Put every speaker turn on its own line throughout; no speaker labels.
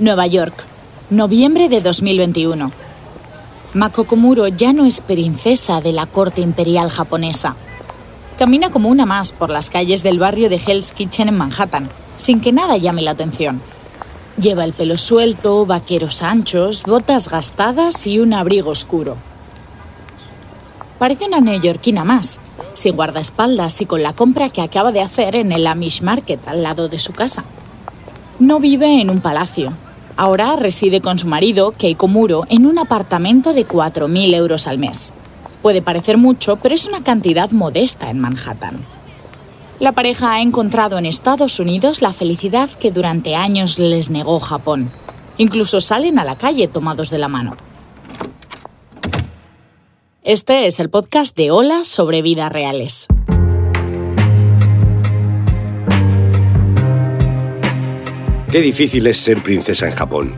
Nueva York, noviembre de 2021. Mako Komuro ya no es princesa de la corte imperial japonesa. Camina como una más por las calles del barrio de Hell's Kitchen en Manhattan, sin que nada llame la atención. Lleva el pelo suelto, vaqueros anchos, botas gastadas y un abrigo oscuro. Parece una neoyorquina más, sin guardaespaldas y con la compra que acaba de hacer en el Amish Market al lado de su casa. No vive en un palacio, Ahora reside con su marido, Keiko Muro, en un apartamento de 4.000 euros al mes. Puede parecer mucho, pero es una cantidad modesta en Manhattan. La pareja ha encontrado en Estados Unidos la felicidad que durante años les negó Japón. Incluso salen a la calle tomados de la mano. Este es el podcast de Hola sobre vidas reales.
Qué difícil es ser princesa en Japón.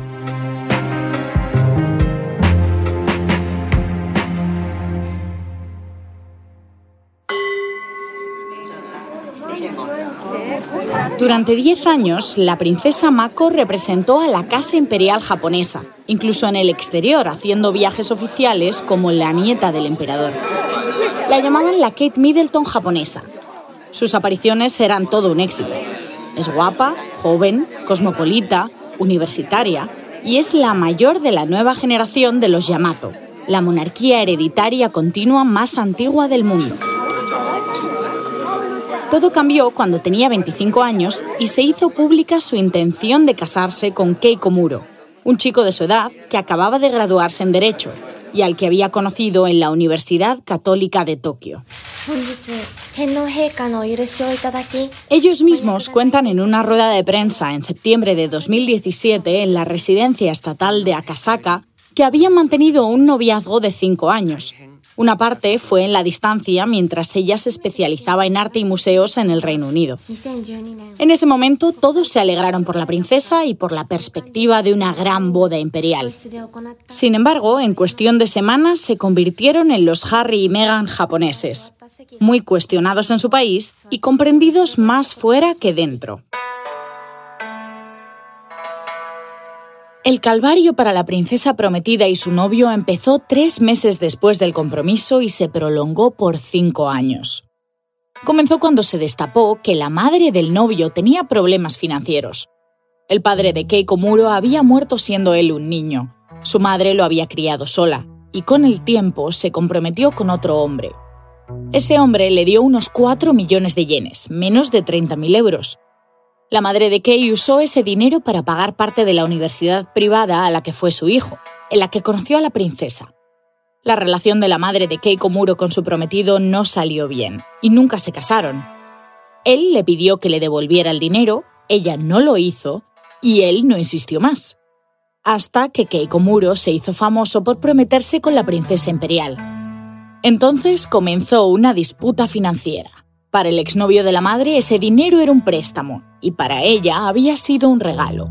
Durante 10 años, la princesa Mako representó a la Casa Imperial japonesa, incluso en el exterior, haciendo viajes oficiales como la nieta del emperador. La llamaban la Kate Middleton japonesa. Sus apariciones eran todo un éxito. Es guapa, joven, cosmopolita, universitaria y es la mayor de la nueva generación de los Yamato, la monarquía hereditaria continua más antigua del mundo. Todo cambió cuando tenía 25 años y se hizo pública su intención de casarse con Keiko Muro, un chico de su edad que acababa de graduarse en Derecho y al que había conocido en la Universidad Católica de Tokio. Ellos mismos cuentan en una rueda de prensa en septiembre de 2017 en la residencia estatal de Akasaka que habían mantenido un noviazgo de cinco años. Una parte fue en la distancia mientras ella se especializaba en arte y museos en el Reino Unido. En ese momento todos se alegraron por la princesa y por la perspectiva de una gran boda imperial. Sin embargo, en cuestión de semanas se convirtieron en los Harry y Meghan japoneses, muy cuestionados en su país y comprendidos más fuera que dentro. El calvario para la princesa prometida y su novio empezó tres meses después del compromiso y se prolongó por cinco años. Comenzó cuando se destapó que la madre del novio tenía problemas financieros. El padre de Keiko Muro había muerto siendo él un niño. Su madre lo había criado sola y con el tiempo se comprometió con otro hombre. Ese hombre le dio unos 4 millones de yenes, menos de 30.000 euros, la madre de Kei usó ese dinero para pagar parte de la universidad privada a la que fue su hijo, en la que conoció a la princesa. La relación de la madre de Kei Komuro con su prometido no salió bien, y nunca se casaron. Él le pidió que le devolviera el dinero, ella no lo hizo, y él no insistió más. Hasta que Keiko Muro se hizo famoso por prometerse con la princesa imperial. Entonces comenzó una disputa financiera. Para el exnovio de la madre ese dinero era un préstamo y para ella había sido un regalo.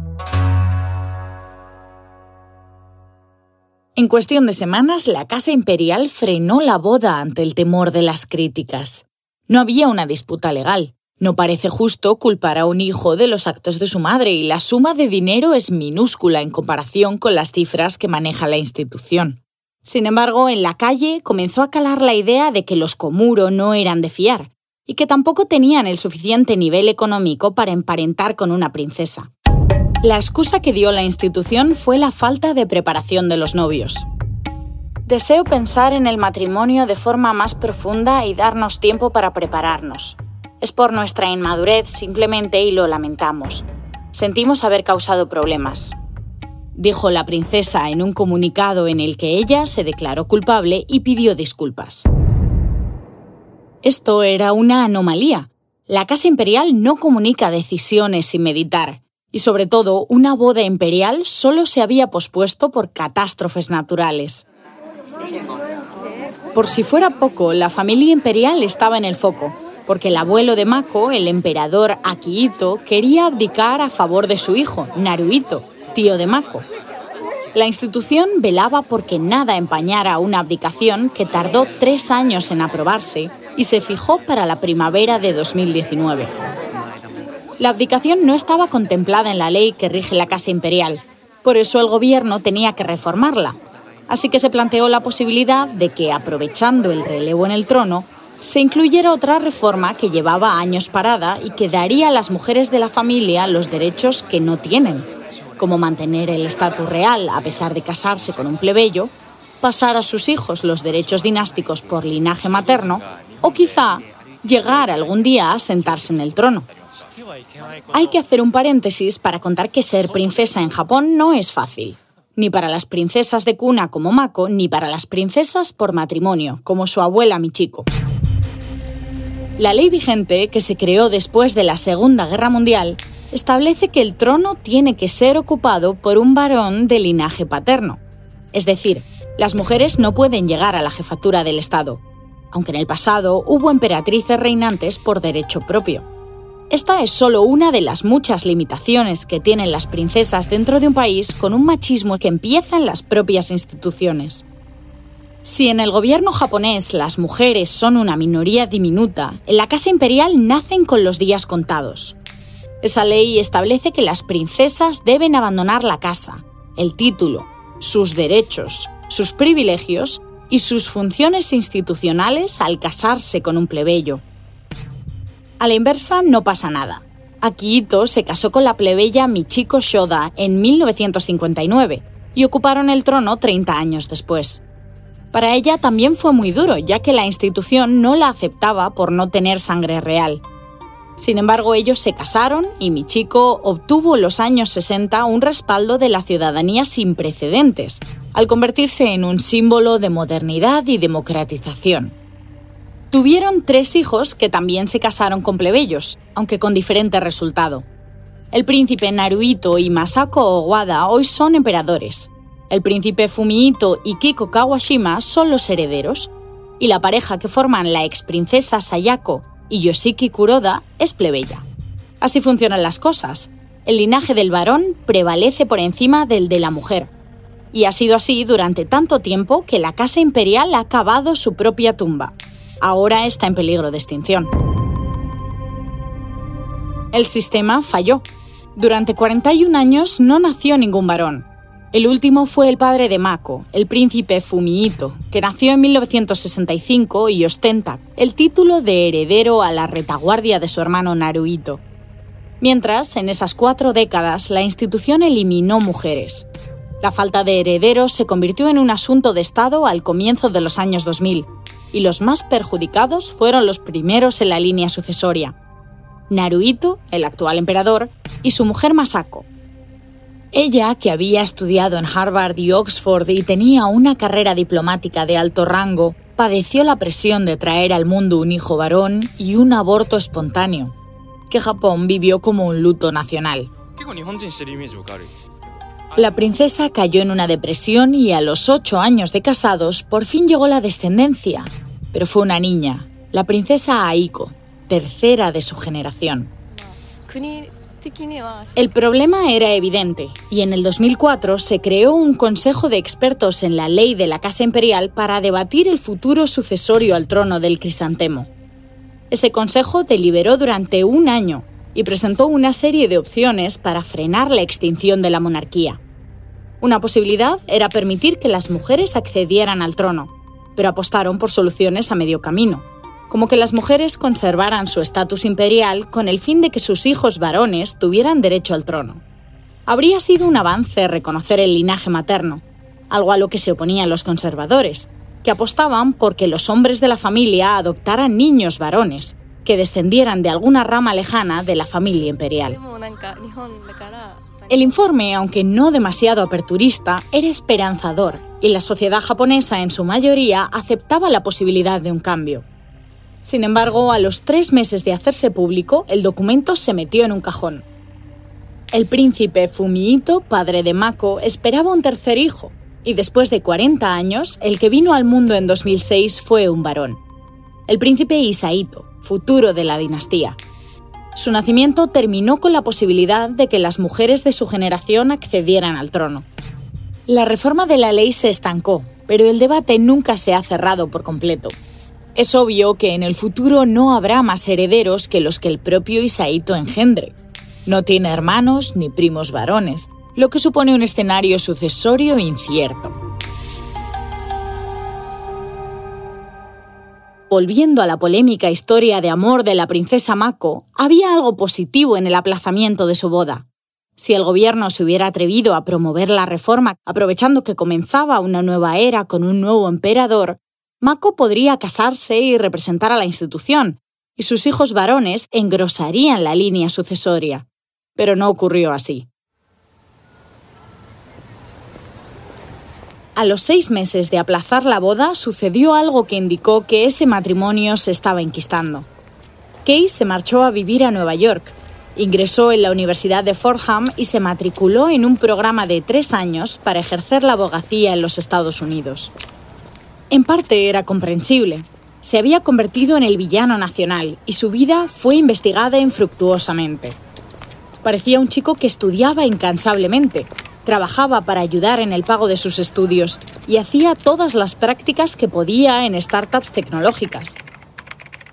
En cuestión de semanas, la Casa Imperial frenó la boda ante el temor de las críticas. No había una disputa legal. No parece justo culpar a un hijo de los actos de su madre y la suma de dinero es minúscula en comparación con las cifras que maneja la institución. Sin embargo, en la calle comenzó a calar la idea de que los Komuro no eran de fiar y que tampoco tenían el suficiente nivel económico para emparentar con una princesa. La excusa que dio la institución fue la falta de preparación de los novios. Deseo pensar en el matrimonio de forma más profunda y darnos tiempo para prepararnos. Es por nuestra inmadurez simplemente y lo lamentamos. Sentimos haber causado problemas, dijo la princesa en un comunicado en el que ella se declaró culpable y pidió disculpas. Esto era una anomalía. La Casa Imperial no comunica decisiones sin meditar, y sobre todo una boda imperial solo se había pospuesto por catástrofes naturales. Por si fuera poco, la familia imperial estaba en el foco, porque el abuelo de Mako, el emperador Akihito, quería abdicar a favor de su hijo, Naruhito, tío de Mako. La institución velaba porque nada empañara una abdicación que tardó tres años en aprobarse y se fijó para la primavera de 2019. La abdicación no estaba contemplada en la ley que rige la Casa Imperial, por eso el gobierno tenía que reformarla. Así que se planteó la posibilidad de que, aprovechando el relevo en el trono, se incluyera otra reforma que llevaba años parada y que daría a las mujeres de la familia los derechos que no tienen, como mantener el estatus real a pesar de casarse con un plebeyo, pasar a sus hijos los derechos dinásticos por linaje materno o quizá llegar algún día a sentarse en el trono. Hay que hacer un paréntesis para contar que ser princesa en Japón no es fácil, ni para las princesas de cuna como Mako, ni para las princesas por matrimonio, como su abuela Michiko. La ley vigente, que se creó después de la Segunda Guerra Mundial, establece que el trono tiene que ser ocupado por un varón de linaje paterno. Es decir, las mujeres no pueden llegar a la jefatura del Estado, aunque en el pasado hubo emperatrices reinantes por derecho propio. Esta es solo una de las muchas limitaciones que tienen las princesas dentro de un país con un machismo que empieza en las propias instituciones. Si en el gobierno japonés las mujeres son una minoría diminuta, en la Casa Imperial nacen con los días contados. Esa ley establece que las princesas deben abandonar la casa, el título, sus derechos, sus privilegios y sus funciones institucionales al casarse con un plebeyo. A la inversa no pasa nada. Akihito se casó con la plebeya Michiko Shoda en 1959 y ocuparon el trono 30 años después. Para ella también fue muy duro, ya que la institución no la aceptaba por no tener sangre real. Sin embargo, ellos se casaron y Michiko obtuvo en los años 60 un respaldo de la ciudadanía sin precedentes, al convertirse en un símbolo de modernidad y democratización. Tuvieron tres hijos que también se casaron con plebeyos, aunque con diferente resultado. El príncipe Naruhito y Masako Owada hoy son emperadores, el príncipe Fumihito y Kiko Kawashima son los herederos, y la pareja que forman la ex princesa Sayako y Yoshiki Kuroda es plebeya. Así funcionan las cosas. El linaje del varón prevalece por encima del de la mujer. Y ha sido así durante tanto tiempo que la Casa Imperial ha cavado su propia tumba. Ahora está en peligro de extinción. El sistema falló. Durante 41 años no nació ningún varón, el último fue el padre de Mako, el príncipe Fumihito, que nació en 1965 y ostenta el título de heredero a la retaguardia de su hermano Naruhito. Mientras, en esas cuatro décadas, la institución eliminó mujeres. La falta de herederos se convirtió en un asunto de Estado al comienzo de los años 2000, y los más perjudicados fueron los primeros en la línea sucesoria. Naruhito, el actual emperador, y su mujer Masako, ella, que había estudiado en Harvard y Oxford y tenía una carrera diplomática de alto rango, padeció la presión de traer al mundo un hijo varón y un aborto espontáneo, que Japón vivió como un luto nacional. La princesa cayó en una depresión y a los ocho años de casados por fin llegó la descendencia, pero fue una niña, la princesa Aiko, tercera de su generación. El problema era evidente y en el 2004 se creó un consejo de expertos en la ley de la Casa Imperial para debatir el futuro sucesorio al trono del crisantemo. Ese consejo deliberó durante un año y presentó una serie de opciones para frenar la extinción de la monarquía. Una posibilidad era permitir que las mujeres accedieran al trono, pero apostaron por soluciones a medio camino como que las mujeres conservaran su estatus imperial con el fin de que sus hijos varones tuvieran derecho al trono. Habría sido un avance reconocer el linaje materno, algo a lo que se oponían los conservadores, que apostaban por que los hombres de la familia adoptaran niños varones, que descendieran de alguna rama lejana de la familia imperial. El informe, aunque no demasiado aperturista, era esperanzador y la sociedad japonesa en su mayoría aceptaba la posibilidad de un cambio. Sin embargo, a los tres meses de hacerse público, el documento se metió en un cajón. El príncipe Fumihito, padre de Mako, esperaba un tercer hijo, y después de 40 años, el que vino al mundo en 2006 fue un varón. El príncipe Isaito, futuro de la dinastía. Su nacimiento terminó con la posibilidad de que las mujeres de su generación accedieran al trono. La reforma de la ley se estancó, pero el debate nunca se ha cerrado por completo. Es obvio que en el futuro no habrá más herederos que los que el propio Isaito engendre. No tiene hermanos ni primos varones, lo que supone un escenario sucesorio incierto. Volviendo a la polémica historia de amor de la princesa Mako, había algo positivo en el aplazamiento de su boda. Si el gobierno se hubiera atrevido a promover la reforma aprovechando que comenzaba una nueva era con un nuevo emperador, Mako podría casarse y representar a la institución, y sus hijos varones engrosarían la línea sucesoria. Pero no ocurrió así. A los seis meses de aplazar la boda sucedió algo que indicó que ese matrimonio se estaba enquistando. Kay se marchó a vivir a Nueva York, ingresó en la Universidad de Fordham y se matriculó en un programa de tres años para ejercer la abogacía en los Estados Unidos. En parte era comprensible. Se había convertido en el villano nacional y su vida fue investigada infructuosamente. Parecía un chico que estudiaba incansablemente, trabajaba para ayudar en el pago de sus estudios y hacía todas las prácticas que podía en startups tecnológicas.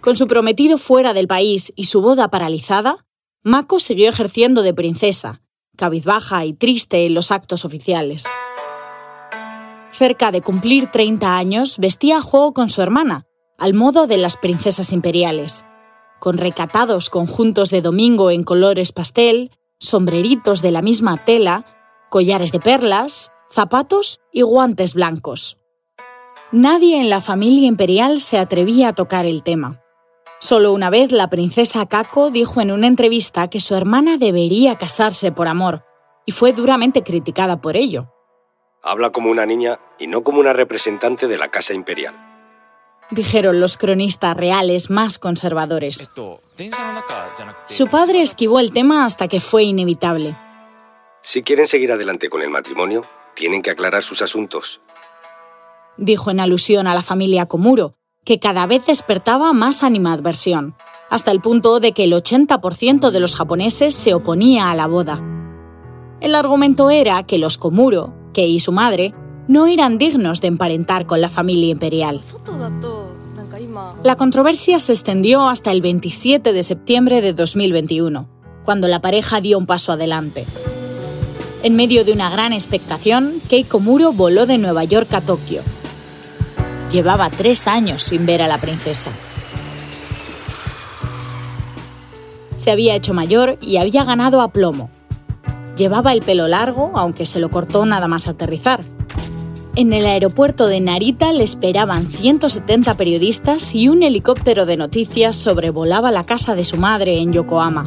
Con su prometido fuera del país y su boda paralizada, Mako siguió ejerciendo de princesa, cabizbaja y triste en los actos oficiales cerca de cumplir 30 años, vestía a juego con su hermana, al modo de las princesas imperiales, con recatados conjuntos de domingo en colores pastel, sombreritos de la misma tela, collares de perlas, zapatos y guantes blancos. Nadie en la familia imperial se atrevía a tocar el tema. Solo una vez la princesa Kako dijo en una entrevista que su hermana debería casarse por amor, y fue duramente criticada por ello.
Habla como una niña y no como una representante de la Casa Imperial.
Dijeron los cronistas reales más conservadores. Su padre esquivó el tema hasta que fue inevitable.
Si quieren seguir adelante con el matrimonio, tienen que aclarar sus asuntos.
Dijo en alusión a la familia Komuro, que cada vez despertaba más animadversión, hasta el punto de que el 80% de los japoneses se oponía a la boda. El argumento era que los Komuro, Kei y su madre no eran dignos de emparentar con la familia imperial. La controversia se extendió hasta el 27 de septiembre de 2021, cuando la pareja dio un paso adelante. En medio de una gran expectación, Kei Komuro voló de Nueva York a Tokio. Llevaba tres años sin ver a la princesa. Se había hecho mayor y había ganado a plomo, Llevaba el pelo largo, aunque se lo cortó nada más aterrizar. En el aeropuerto de Narita le esperaban 170 periodistas y un helicóptero de noticias sobrevolaba la casa de su madre en Yokohama.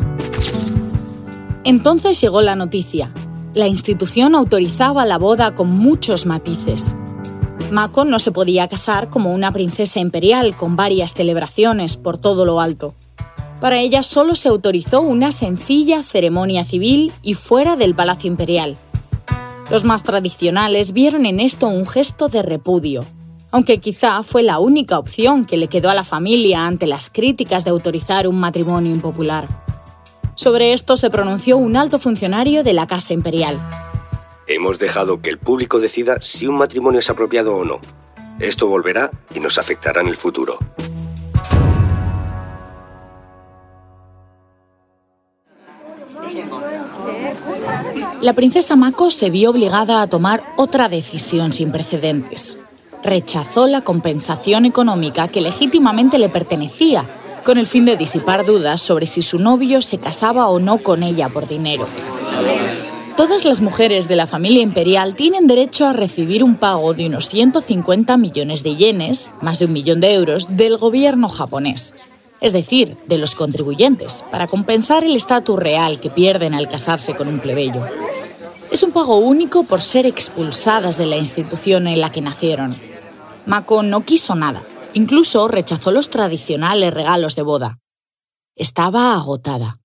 Entonces llegó la noticia. La institución autorizaba la boda con muchos matices. Mako no se podía casar como una princesa imperial con varias celebraciones por todo lo alto. Para ella solo se autorizó una sencilla ceremonia civil y fuera del Palacio Imperial. Los más tradicionales vieron en esto un gesto de repudio, aunque quizá fue la única opción que le quedó a la familia ante las críticas de autorizar un matrimonio impopular. Sobre esto se pronunció un alto funcionario de la Casa Imperial.
Hemos dejado que el público decida si un matrimonio es apropiado o no. Esto volverá y nos afectará en el futuro.
La princesa Mako se vio obligada a tomar otra decisión sin precedentes. Rechazó la compensación económica que legítimamente le pertenecía, con el fin de disipar dudas sobre si su novio se casaba o no con ella por dinero. Todas las mujeres de la familia imperial tienen derecho a recibir un pago de unos 150 millones de yenes, más de un millón de euros, del gobierno japonés. Es decir, de los contribuyentes, para compensar el estatus real que pierden al casarse con un plebeyo. Es un pago único por ser expulsadas de la institución en la que nacieron. Mako no quiso nada, incluso rechazó los tradicionales regalos de boda. Estaba agotada.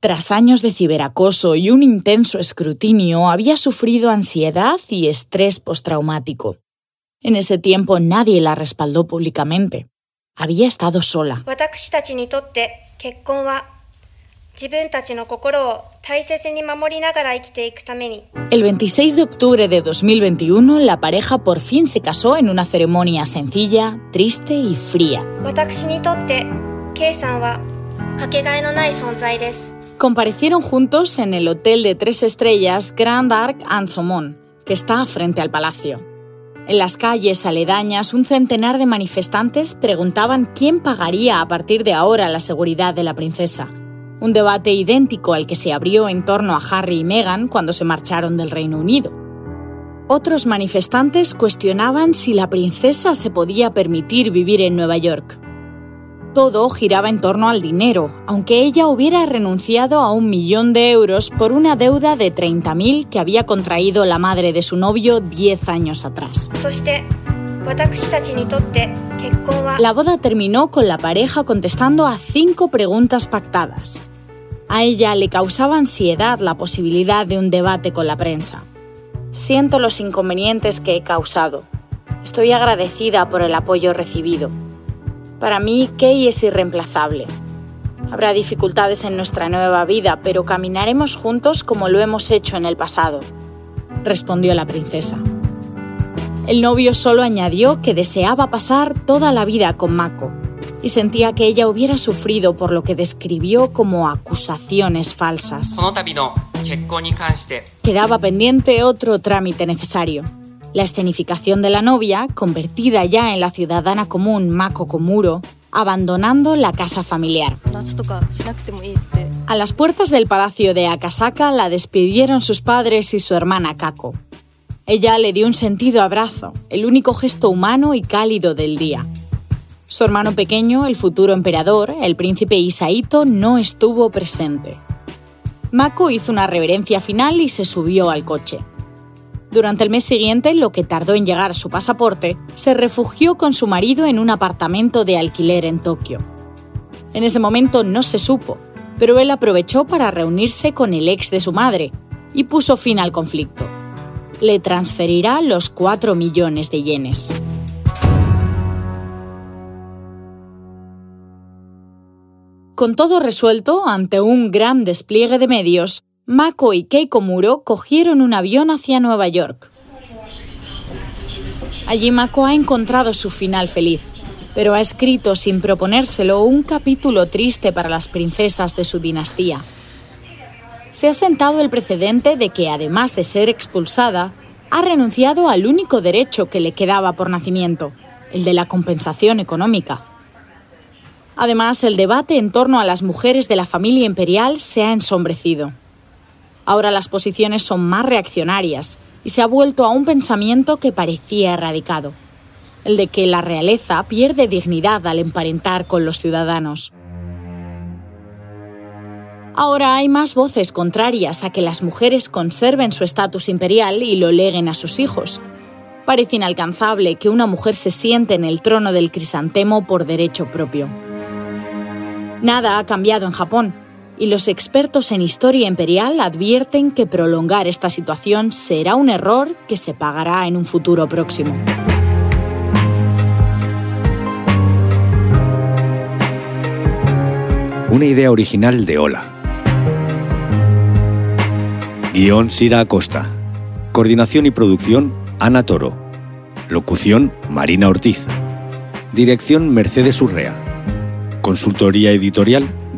Tras años de ciberacoso y un intenso escrutinio, había sufrido ansiedad y estrés postraumático. En ese tiempo nadie la respaldó públicamente. Había estado sola. El 26 de octubre de 2021, la pareja por fin se casó en una ceremonia sencilla, triste y fría. Comparecieron juntos en el hotel de tres estrellas Grand Arc Anzomón, que está frente al palacio. En las calles aledañas, un centenar de manifestantes preguntaban quién pagaría a partir de ahora la seguridad de la princesa. Un debate idéntico al que se abrió en torno a Harry y Meghan cuando se marcharon del Reino Unido. Otros manifestantes cuestionaban si la princesa se podía permitir vivir en Nueva York. Todo giraba en torno al dinero, aunque ella hubiera renunciado a un millón de euros por una deuda de 30.000 que había contraído la madre de su novio 10 años atrás. La boda terminó con la pareja contestando a cinco preguntas pactadas. A ella le causaba ansiedad la posibilidad de un debate con la prensa. Siento los inconvenientes que he causado. Estoy agradecida por el apoyo recibido. Para mí, Kay es irreemplazable. Habrá dificultades en nuestra nueva vida, pero caminaremos juntos como lo hemos hecho en el pasado, respondió la princesa. El novio solo añadió que deseaba pasar toda la vida con Mako y sentía que ella hubiera sufrido por lo que describió como acusaciones falsas. Quedaba pendiente otro trámite necesario la escenificación de la novia, convertida ya en la ciudadana común Mako Komuro, abandonando la casa familiar. A las puertas del palacio de Akasaka la despidieron sus padres y su hermana Kako. Ella le dio un sentido abrazo, el único gesto humano y cálido del día. Su hermano pequeño, el futuro emperador, el príncipe Isaito, no estuvo presente. Mako hizo una reverencia final y se subió al coche. Durante el mes siguiente, lo que tardó en llegar su pasaporte, se refugió con su marido en un apartamento de alquiler en Tokio. En ese momento no se supo, pero él aprovechó para reunirse con el ex de su madre y puso fin al conflicto. Le transferirá los 4 millones de yenes. Con todo resuelto, ante un gran despliegue de medios, Mako y Keiko Muro cogieron un avión hacia Nueva York. Allí Mako ha encontrado su final feliz, pero ha escrito sin proponérselo un capítulo triste para las princesas de su dinastía. Se ha sentado el precedente de que, además de ser expulsada, ha renunciado al único derecho que le quedaba por nacimiento, el de la compensación económica. Además, el debate en torno a las mujeres de la familia imperial se ha ensombrecido. Ahora las posiciones son más reaccionarias y se ha vuelto a un pensamiento que parecía erradicado, el de que la realeza pierde dignidad al emparentar con los ciudadanos. Ahora hay más voces contrarias a que las mujeres conserven su estatus imperial y lo leguen a sus hijos. Parece inalcanzable que una mujer se siente en el trono del crisantemo por derecho propio. Nada ha cambiado en Japón, y los expertos en historia imperial advierten que prolongar esta situación será un error que se pagará en un futuro próximo.
Una idea original de Ola. Guión Sira Acosta. Coordinación y producción Ana Toro. Locución Marina Ortiz. Dirección Mercedes Urrea. Consultoría editorial